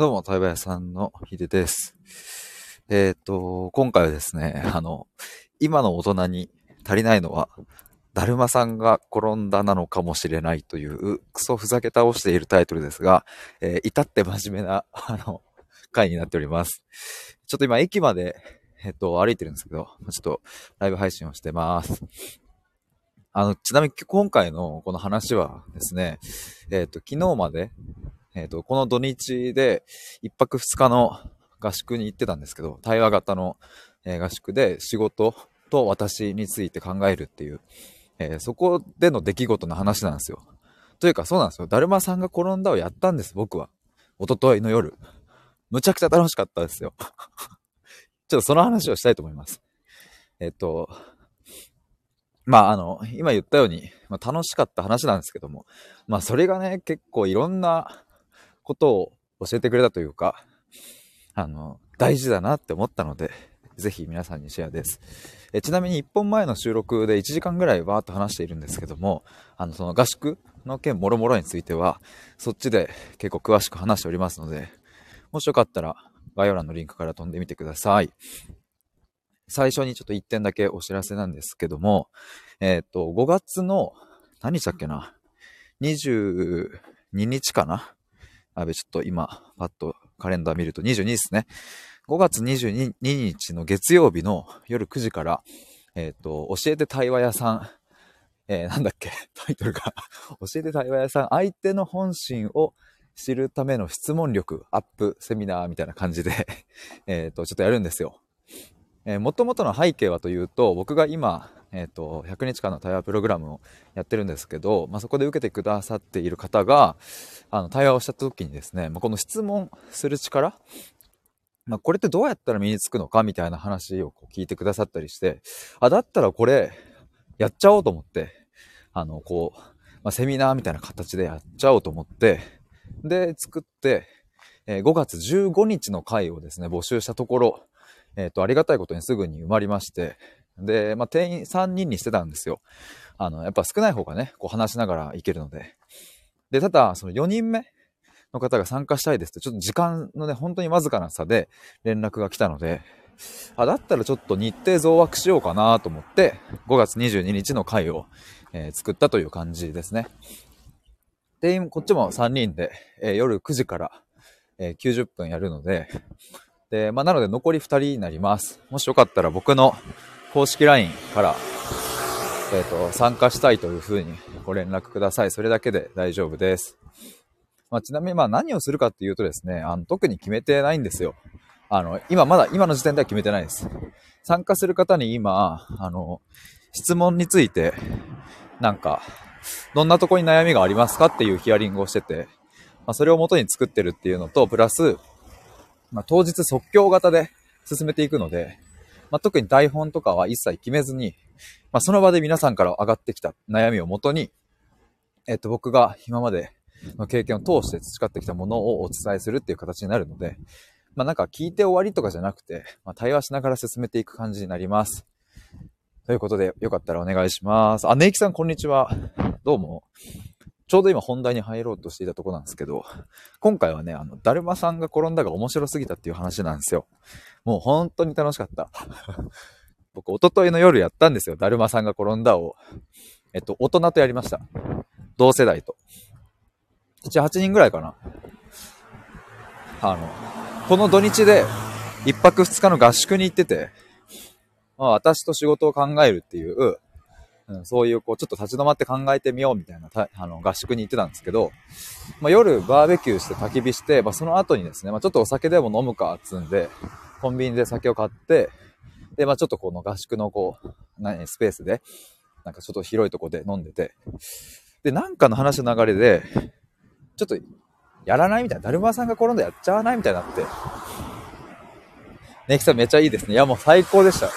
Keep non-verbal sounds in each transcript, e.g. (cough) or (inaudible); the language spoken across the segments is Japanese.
どうも、対話屋さんのひでです。えっ、と、今回はですね、あの、今の大人に足りないのは、だるまさんが転んだなのかもしれないという、クソふざけ倒しているタイトルですが、えー至って真面目な、あの、回になっております。ちょっと今、駅まで、えっ、と、歩いてるんですけど、ちょっと、ライブ配信をしてます。あの、ちなみに今回のこの話はですね、えっ、と、昨日まで、えっ、と、この土日で一泊二日の合宿に行ってたんですけど、対話型の、えー合宿で仕事と私について考えるっていう、えーそこでの出来事の話なんですよ。というかそうなんですよ。だるまさんが転んだをやったんです、僕は。一昨日の夜。むちゃくちゃ楽しかったですよ。(laughs) ちょっとその話をしたいと思います。えっ、と、まあ、あの、今言ったように、まあ、楽しかった話なんですけども、まあ、それがね、結構いろんなことを教えてくれたというか、あの、大事だなって思ったので、ぜひ皆さんにシェアです。えちなみに1本前の収録で1時間ぐらいバーっと話しているんですけども、あの、その合宿の件もろもろについては、そっちで結構詳しく話しておりますので、もしよかったら概要欄のリンクから飛んでみてください。最初にちょっと1点だけお知らせなんですけども、えっ、と、5月の、何日だっけな ?22 日かな？あべ、ちょっと今、パッとカレンダー見ると22ですね。5月22日の月曜日の夜9時から、えっ、と、教えて対話屋さん、えーなんだっけ？(laughs) タイトルが、教えて対話屋さん、相手の本心を知るための質問力アップセミナーみたいな感じで、(laughs) えっと、ちょっとやるんですよ。えー、元々の背景はというと、僕が今、えっ、と、100日間の対話プログラムをやってるんですけど、まあ、そこで受けてくださっている方が、あの、対話をした時にですね、まあ、この質問する力、まあ、これってどうやったら身につくのかみたいな話をこう聞いてくださったりして、あ、だったらこれ、やっちゃおうと思って、あの、こう、まあ、セミナーみたいな形でやっちゃおうと思って、で、作って、えー5月15日の回をですね、募集したところ、えっ、と、ありがたいことにすぐに埋まりまして、で、まあ、定員3人にしてたんですよ。あの、やっぱ少ない方がね、こう話しながらいけるので。で、ただ、その4人目の方が参加したいですって、ちょっと時間のね、本当にわずかな差で連絡が来たので、あ、だったらちょっと日程増枠しようかなと思って、5月22日の回を、えー作ったという感じですね。定員、こっちも3人で、えー夜9時から、えー90分やるので、で、まあ、なので残り2人になります。もしよかったら僕の公式 LINE から、えっ、と、参加したいというふうにご連絡ください。それだけで大丈夫です。まあ、ちなみにまあ何をするかっていうとですね、あの、特に決めてないんですよ。あの、今まだ、今の時点では決めてないです。参加する方に今、あの、質問について、なんか、どんなとこに悩みがありますかっていうヒアリングをしてて、まあ、それを元に作ってるっていうのと、プラス、まあ、当日即興型で進めていくので、まあ、特に台本とかは一切決めずに、まあ、その場で皆さんから上がってきた悩みをもとに、えっと、僕が今までの経験を通して培ってきたものをお伝えするっていう形になるので、まあ、なんか聞いて終わりとかじゃなくて、まあ、対話しながら進めていく感じになります。ということで、よかったらお願いします。あ、ねいきさんこんにちは。どうも。ちょうど今本題に入ろうとしていたとこなんですけど、今回はね、あの、だるまさんが転んだが面白すぎたっていう話なんですよ。もう本当に楽しかった。(laughs) 僕、一昨日の夜やったんですよ。だるまさんが転んだを。えっと、大人とやりました。同世代と。7、8人ぐらいかな。あの、この土日で、一泊二日の合宿に行ってて、まあ、私と仕事を考えるっていう、うん、そういう、こう、ちょっと立ち止まって考えてみようみたいなたあの合宿に行ってたんですけど、まあ、夜バーベキューして焚き火して、まあ、その後にですね、まあ、ちょっとお酒でも飲むかっつんで、コンビニで酒を買って、で、まあ、ちょっとこの合宿のこう、何、スペースで、なんかちょっと広いとこで飲んでて、で、なんかの話の流れで、ちょっと、やらないみたいな、だるまさんが転んだやっちゃわないみたいになって、ネキさんめっちゃいいですね。いや、もう最高でした。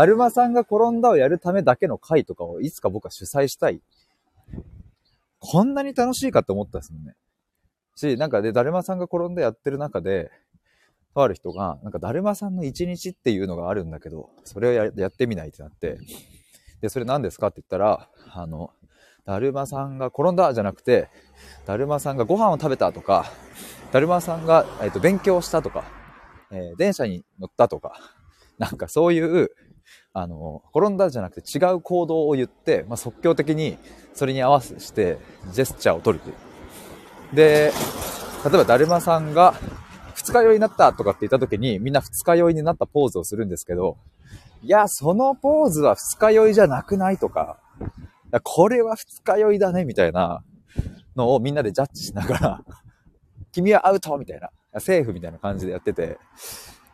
だるまさんが転んだをやるためだけの会とかをいつか僕は主催したい。こんなに楽しいかって思ったんですもんね。し、なんかで、だるまさんが転んでやってる中で、とある人が、なんかだるまさんの一日っていうのがあるんだけど、それをややってみないってなって、で、それ何ですかって言ったら、あの、だるまさんが転んだじゃなくて、だるまさんがご飯を食べたとか、だるまさんが、えっと、勉強したとか、えー、電車に乗ったとか、なんかそういう、あの、転んだじゃなくて違う行動を言って、まあ、即興的にそれに合わせしてジェスチャーを取るという。で、例えばだるまさんが二日酔いになったとかって言った時にみんな二日酔いになったポーズをするんですけど、いや、そのポーズは二日酔いじゃなくないとか、これは二日酔いだねみたいなのをみんなでジャッジしながら、君はアウトみたいな、セーフみたいな感じでやってて、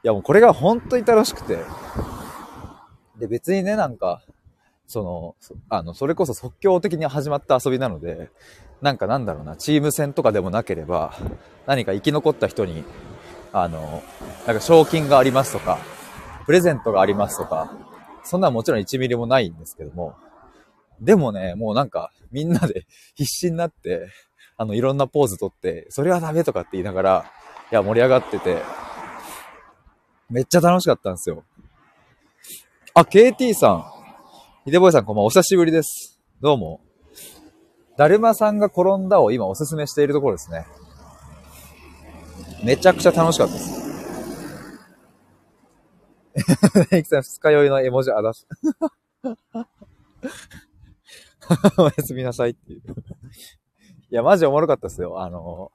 いやもうこれが本当に楽しくて、で別にね、なんか、その、あの、それこそ即興的に始まった遊びなので、なんかなんだろうな、チーム戦とかでもなければ、何か生き残った人に、あの、なんか賞金がありますとか、プレゼントがありますとか、そんなもちろん1ミリもないんですけども、でもね、もうなんかみんなで (laughs) 必死になって、あの、いろんなポーズとって、それはダメとかって言いながら、いや、盛り上がってて、めっちゃ楽しかったんですよ。あ、KT さん。ひでぼいさんこんばんは。お久しぶりです。どうも。だるまさんが転んだを今おすすめしているところですね。めちゃくちゃ楽しかったです。(laughs) ネイキさん二日酔いの絵文字あだす。(laughs) おやすみなさいっていう。いや、マジおもろかったですよ。あの、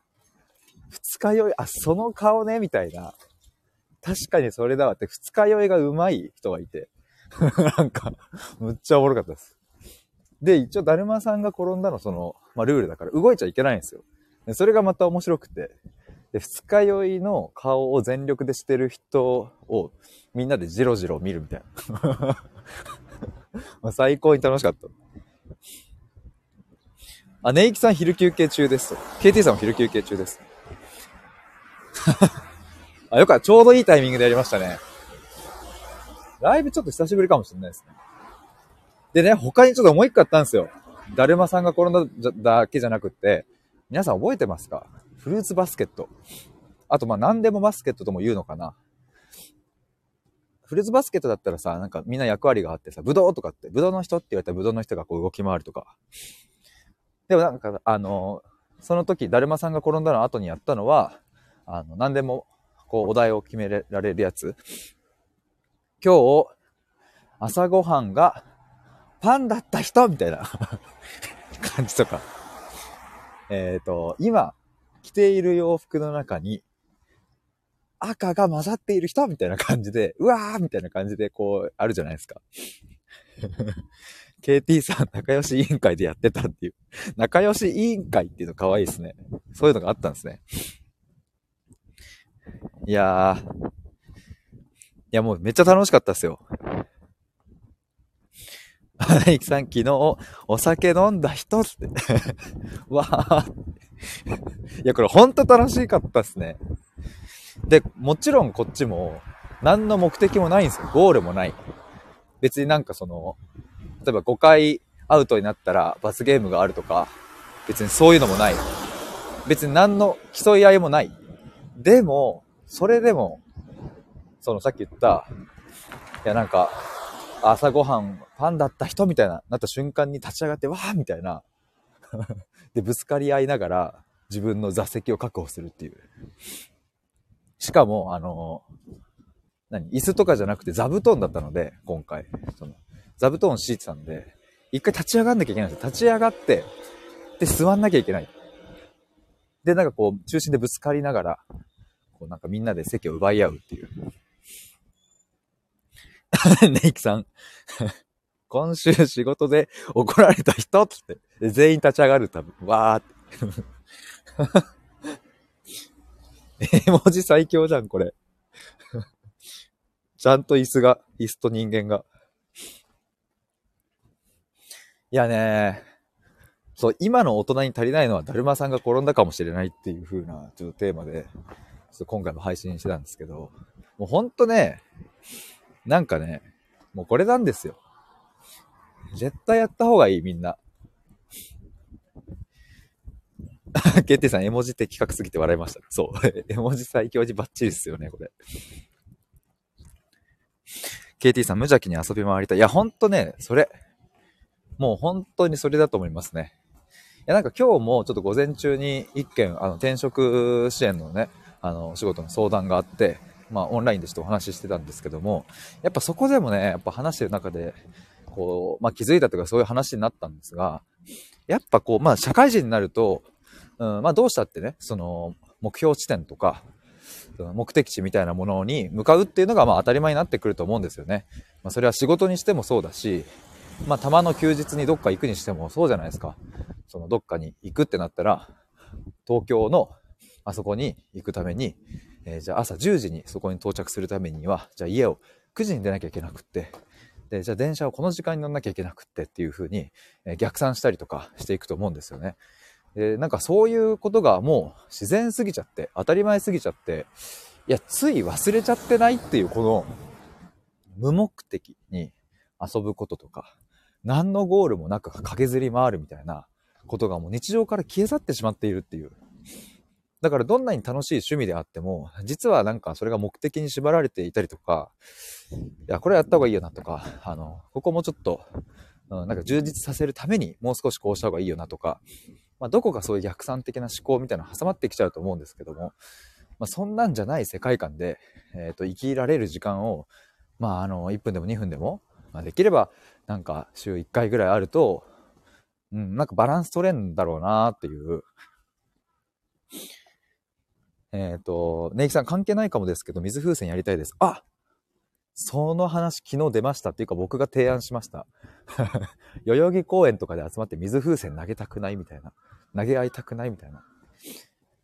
二日酔い、あ、その顔ね、みたいな。確かにそれだわって、二日酔いが上手い人がいて。(laughs) なんか、むっちゃおもろかったです。で、一応、だるまさんが転んだの、その、まあ、ルールだから動いちゃいけないんですよ。でそれがまた面白くて。で、二日酔いの顔を全力でしてる人をみんなでジロジロ見るみたいな。(laughs) まあ最高に楽しかった。あ、ネイキさん昼休憩中です。KT さんも昼休憩中です。(laughs) あ、よかった。ちょうどいいタイミングでやりましたね。ライブちょっと久しぶりかもしれないですね。でね、他にちょっともう一個あったんですよ。だるまさんが転んだだけじゃなくって、皆さん覚えてますか？フルーツバスケット。あと、ま、何でもバスケットとも言うのかな。フルーツバスケットだったらさ、なんかみんな役割があってさ、ブドウとかって、ブドウの人って言われたらブドウの人がこう動き回るとか。でもなんか、あの、その時、だるまさんが転んだの後にやったのは、あの、何でも、こう、お題を決められるやつ。今日、朝ごはんがパンだった人みたいな (laughs) 感じとか。えっ、ー、と、今、着ている洋服の中に、赤が混ざっている人みたいな感じで、うわーみたいな感じで、こう、あるじゃないですか。(laughs) KT さん、仲良し委員会でやってたっていう。仲良し委員会っていうの可愛いですね。そういうのがあったんですね。いやー。いや、もうめっちゃ楽しかったですよ。(laughs) 花木さん、昨日、お酒飲んだ人って。(laughs) わー。いや、これほんと楽しかったっすね。で、もちろんこっちも、何の目的もないんですよ。ゴールもない。別になんかその、例えば5回アウトになったら罰ゲームがあるとか、別にそういうのもない。別に何の競い合いもない。でも、それでも、そのさっき言った、いやなんか、朝ごはんパンだった人みたいな、なった瞬間に立ち上がって、わーみたいな。(laughs) で、ぶつかり合いながら自分の座席を確保するっていう。しかも、あの、何椅子とかじゃなくて座布団だったので、今回。その座布団を敷いてたんで、一回立ち上がんなきゃいけないんですよ。立ち上がって、で、座んなきゃいけない。で、なんかこう、中心でぶつかりながら、こうなんかみんなで席を奪い合うっていう。(laughs) ネイキさん。(laughs) 今週仕事で怒られた人って、全員立ち上がる、多分。わーって。(laughs) 絵文字最強じゃん、これ。ちゃんと椅子が、椅子と人間が。いやねそう、今の大人に足りないのは、だるまさんが転んだかもしれないっていう風な、ちょっとテーマで、ちょっと今回も配信してたんですけど、もうほんとね、なんかね、もうこれなんですよ。絶対やった方がいい、みんな。(laughs) ケッティさん、絵文字的確すぎて笑いました。そう。(laughs) 絵文字最強字バッチリっすよね、これ。KT さん、無邪気に遊び回りたい。いや、ほんとね、それ。もう本当にそれだと思いますね。いや、なんか今日もちょっと午前中に一件、あの、転職支援のね、あの、仕事の相談があって、まあ、オンラインでちょっとお話ししてたんですけども、やっぱそこでもね、やっぱ話してる中で、こう、まあ、気づいたというかそういう話になったんですが、やっぱこう、まあ、社会人になると、うん、まあ、どうしたってね、その、目標地点とか、目的地みたいなものに向かうっていうのがまあ当たり前になってくると思うんですよね。まあ、それは仕事にしてもそうだし、まあ、たまの休日にどっか行くにしてもそうじゃないですか。そのどっかに行くってなったら、東京のあそこに行くために、えー、じゃあ朝10時にそこに到着するためには、じゃあ家を9時に出なきゃいけなくって、で、じゃあ電車をこの時間に乗んなきゃいけなくってっていう風に、え、逆算したりとかしていくと思うんですよね。で、なんかそういうことがもう自然すぎちゃって、当たり前すぎちゃって、いや、つい忘れちゃってないっていうこの無目的に遊ぶこととか、何のゴールもなく駆けずり回るみたいなことがもう日常から消え去ってしまっているっていう。だからどんなに楽しい趣味であっても、実はなんかそれが目的に縛られていたりとか、いや、これやった方がいいよなとか、あの、ここもちょっと、うん、なんか充実させるためにもう少しこうした方がいいよなとか、まあ、どこかそういう逆算的な思考みたいなの挟まってきちゃうと思うんですけども、まあ、そんなんじゃない世界観で、えっ、ー、と、生きられる時間を、まあ、あの、1分でも2分でも、まあ、できれば、なんか、週1回ぐらいあると、うん、なんかバランス取れんだろうなっていう。えっ、ー、と、ネイキさん関係ないかもですけど、水風船やりたいです。あその話昨日出ましたっていうか僕が提案しました。(laughs) 代々木公園とかで集まって水風船投げたくないみたいな。投げ合いたくないみたいな。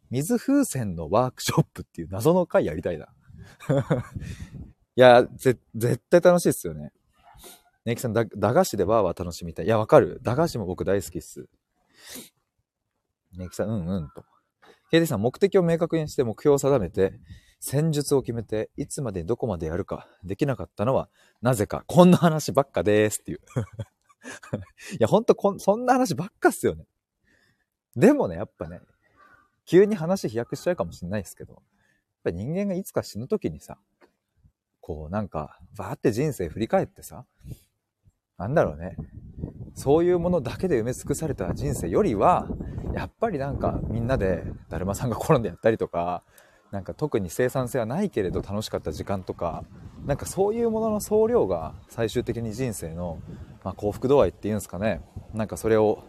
水風船のワークショップっていう謎の回やりたいな。(laughs) いや、ぜ、絶対楽しいっすよね。ネイキさん、駄菓子でバーは楽しみたい。いや、わかる。駄菓子も僕大好きっす。ネイキさん、うんうんと。ケイディさん、目的を明確にして目標を定めて、戦術を決めて、いつまでどこまでやるか、できなかったのは、なぜか、こんな話ばっかですっていう。(laughs) いや、ほんとこ、そんな話ばっかっすよね。でもね、やっぱね、急に話飛躍しちゃうかもしれないですけど、やっぱ人間がいつか死ぬ時にさ、こうなんか、バーって人生振り返ってさ、なんだろうね。そういうものだけで埋め尽くされた人生よりは、やっぱりなんかみんなでだるまさんが転んでやったりとか、なんか特に生産性はないけれど楽しかった時間とか、なんかそういうものの総量が最終的に人生の、まあ、幸福度合いっていうんですかね。なんかそれを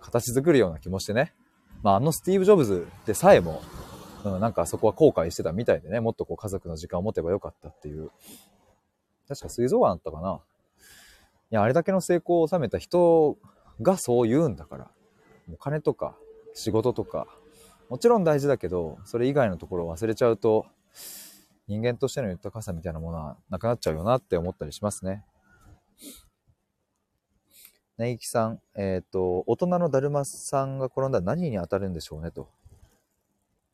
形作るような気もしてね。まあ、あのスティーブ・ジョブズでさえも、うん、なんかそこは後悔してたみたいでね、もっとこう家族の時間を持てばよかったっていう。確か水蔵があったかな。いや、あれだけの成功を収めた人がそう言うんだから。お金とか仕事とか、もちろん大事だけど、それ以外のところを忘れちゃうと、人間としての豊かさみたいなものはなくなっちゃうよなって思ったりしますね。ねいきさん、えっ、ー、と、大人のだるまさんが転んだら何に当たるんでしょうねと。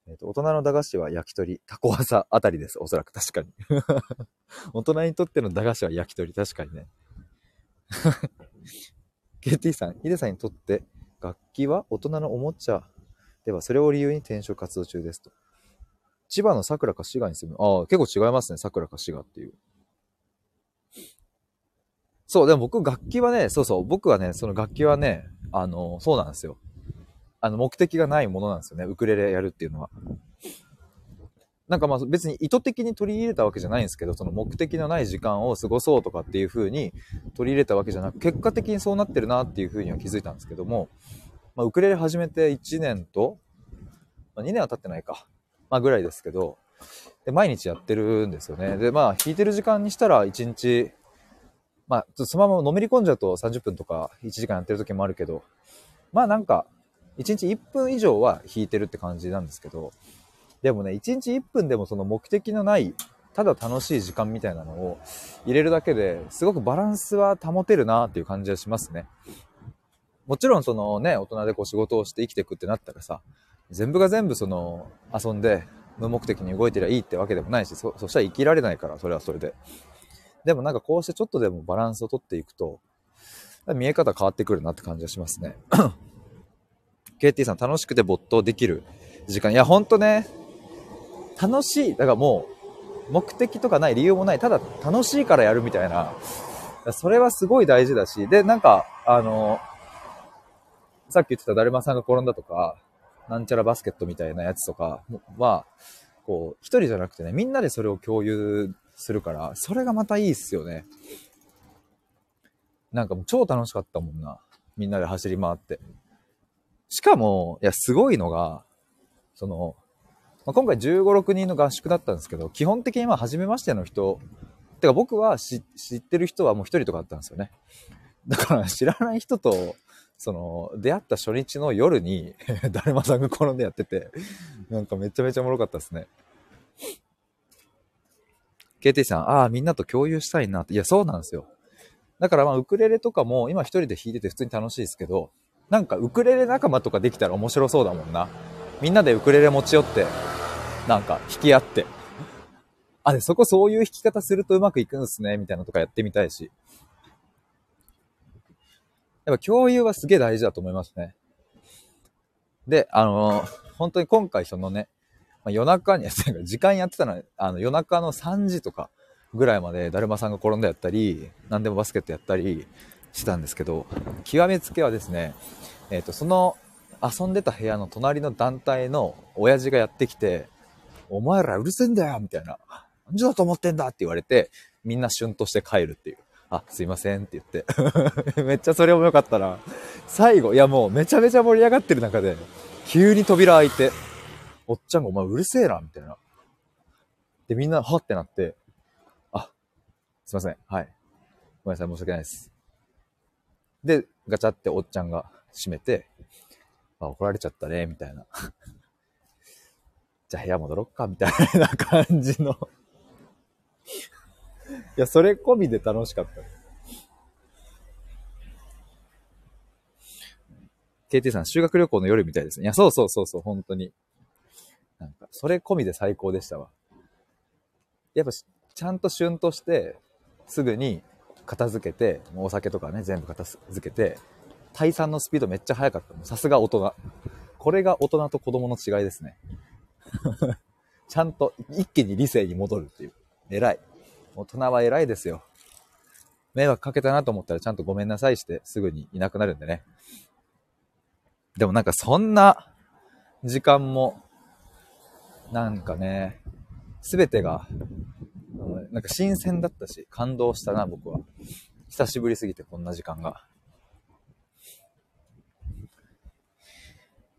えっ、ー、と、大人の駄菓子は焼き鳥、タコワサあたりです。おそらく確かに。(laughs) 大人にとっての駄菓子は焼き鳥、確かにね。(laughs) KT さん、ヒデさんにとって楽器は大人のおもちゃでは、それを理由に転職活動中ですと。千葉の桜か滋賀に住む。ああ、結構違いますね。桜か滋賀っていう。そう、でも僕楽器はね、そうそう、僕はね、その楽器はね、あの、そうなんですよ。あの、目的がないものなんですよね。ウクレレやるっていうのは。なんかまあ別に意図的に取り入れたわけじゃないんですけど、その目的のない時間を過ごそうとかっていう風に取り入れたわけじゃなく、結果的にそうなってるなっていう風には気づいたんですけども、まあ、ウクレレ始めて1年と、まあ、2年は経ってないか、まあぐらいですけど、で毎日やってるんですよね。で、まあ弾いてる時間にしたら1日まあ、そのままのめり込んじゃうと30分とか1時間やってる時もあるけど、まあなんか、1日1分以上は弾いてるって感じなんですけど、でもね、1日1分でもその目的のない、ただ楽しい時間みたいなのを入れるだけですごくバランスは保てるなっていう感じはしますね。もちろんそのね、大人でこう仕事をして生きていくってなったらさ、全部が全部その遊んで無目的に動いてりゃいいってわけでもないし、そ、そしたら生きられないから、それはそれで。でもなんかこうしてちょっとでもバランスをとっていくと、見え方変わってくるなって感じがしますね。(coughs) KT さん楽しくて没頭できる時間。いや、ほんとね、楽しい。だからもう、目的とかない、理由もない。ただ楽しいからやるみたいな。それはすごい大事だし。で、なんか、あの、さっき言ってただるまさんが転んだとか、なんちゃらバスケットみたいなやつとかは、こう、一人じゃなくてね、みんなでそれを共有するから、それがまたいいっすよね。なんかもう超楽しかったもんな。みんなで走り回って。しかも、いや、すごいのが、その、まあ、今回15、6人の合宿だったんですけど、基本的にまあ、初めましての人、てか僕は知ってる人はもう一人とかだったんですよね。だから知らない人と、その、出会った初日の夜に (laughs) だるまさんが転んでやってて、なんかめちゃめちゃおもろかったですね。KT さん、ああ、みんなと共有したいなって。いや、そうなんですよ。だからまあ、ウクレレとかも今一人で弾いてて普通に楽しいですけど、なんかウクレレ仲間とかできたら面白そうだもんな。みんなでウクレレ持ち寄って、なんか弾き合って。あ、で、そこそういう弾き方するとうまくいくんすね、みたいなとかやってみたいし。やっぱ共有はすげえ大事だと思いますね。で、あのー、本当に今回そのね、まあ、夜中に、(laughs) 時間やってたのは、あの夜中の3時とか、ぐらいまでだるまさんが転んだやったり、何でもバスケットやったりしたんですけど、極めつけはですね、えっ、ー、と、その遊んでた部屋の隣の団体の親父がやってきて、お前らうるせえんだよみたいな。何時だと思ってんだって言われて、みんなシュンとして帰るっていう。あ、すいませんって言って (laughs) めっちゃそれもよかったな。最後、いやもうめちゃめちゃ盛り上がってる中で、急に扉開いて、おっちゃんがお前うるせえな、みたいな。で、みんな、はってなって、あすいません。はい。ごめんなさい、申し訳ないです。で、ガチャっておっちゃんが閉めて、あ、怒られちゃったね、みたいな。じゃあ部屋戻ろっか、みたいな感じのいや、それ込みで楽しかった。KT さん、修学旅行の夜みたいですね。いや、そうそうそうそう、本当に。なんか、それ込みで最高でしたわ。やっぱ、ちゃんと旬として、すぐに片付けて、もうお酒とかね、全部片付けて、退散のスピードめっちゃ速かった。さすが大人。これが大人と子供の違いですね。(laughs) ちゃんと一気に理性に戻るっていう。偉い。大人は偉いですよ。迷惑かけたなと思ったらちゃんとごめんなさいしてすぐにいなくなるんでね。でもなんかそんな時間も、なんかね、すべてがなんか新鮮だったし、感動したな、僕は。久しぶりすぎて、こんな時間が。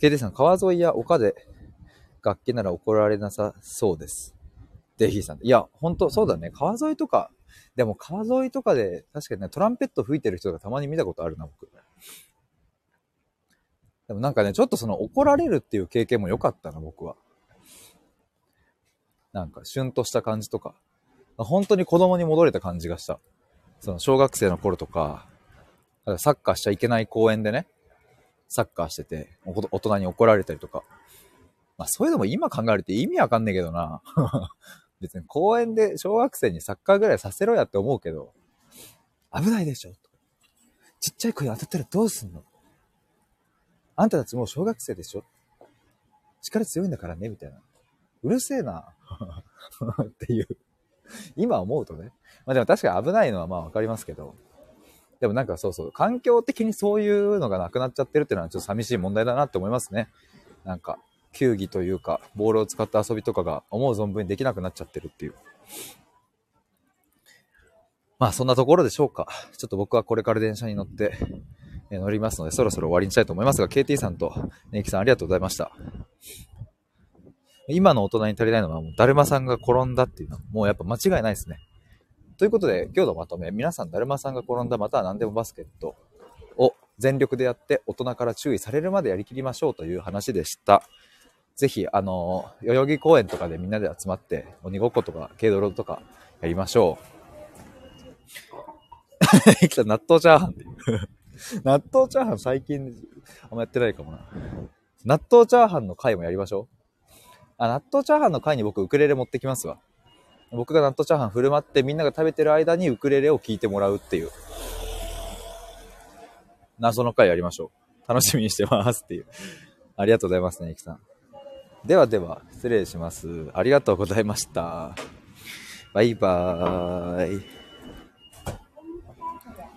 KD さん、川沿いや丘で楽器なら怒られなさそうです。デヒーさん。いや、ほんと、そうだね。川沿いとか、でも川沿いとかで、確かにね、トランペット吹いてる人がたまに見たことあるな、僕。でもなんかね、ちょっとその怒られるっていう経験も良かったな、僕は。なんか、シュンとした感じとか。本当に子供に戻れた感じがした。その小学生の頃とか、サッカーしちゃいけない公園でね、サッカーしてて、大人に怒られたりとか。まあそういうのも今考えると意味わかんねえけどな。(laughs) 別に公園で小学生にサッカーぐらいさせろやって思うけど、危ないでしょちっちゃい声当たったらどうすんの？あんたたちもう小学生でしょ？力強いんだからねみたいな。うるせえな (laughs) っていう今思うとね。まあでも確かに危ないのはまあわかりますけど。でもなんかそうそう、環境的にそういうのがなくなっちゃってるっていうのはちょっと寂しい問題だなって思いますね。なんか、球技というか、ボールを使った遊びとかが思う存分にできなくなっちゃってるっていう。まあそんなところでしょうか。ちょっと僕はこれから電車に乗って乗りますので、そろそろ終わりにしたいと思いますが、KT さんとネキさんありがとうございました。今の大人に足りないのは、もう、だるまさんが転んだっていうのは、もうやっぱ間違いないですね。ということで、今日のまとめ、皆さん、だるまさんが転んだ、または何でもバスケットを全力でやって、大人から注意されるまでやりきりましょうという話でした。ぜひ、あの、代々木公園とかでみんなで集まって、鬼ごっことか、軽泥とかやりましょう。来た、納豆チャーハンっていう。(laughs) 納豆チャーハン最近あんまやってないかもな。納豆チャーハンの回もやりましょう。あ、納豆チャーハンの回に僕ウクレレ持ってきますわ。僕が納豆チャーハン振る舞ってみんなが食べてる間にウクレレを聴いてもらうっていう。謎の回やりましょう。楽しみにしてますっていう。ありがとうございますね、いきさん。ではでは、失礼します。ありがとうございました。バイバーイ。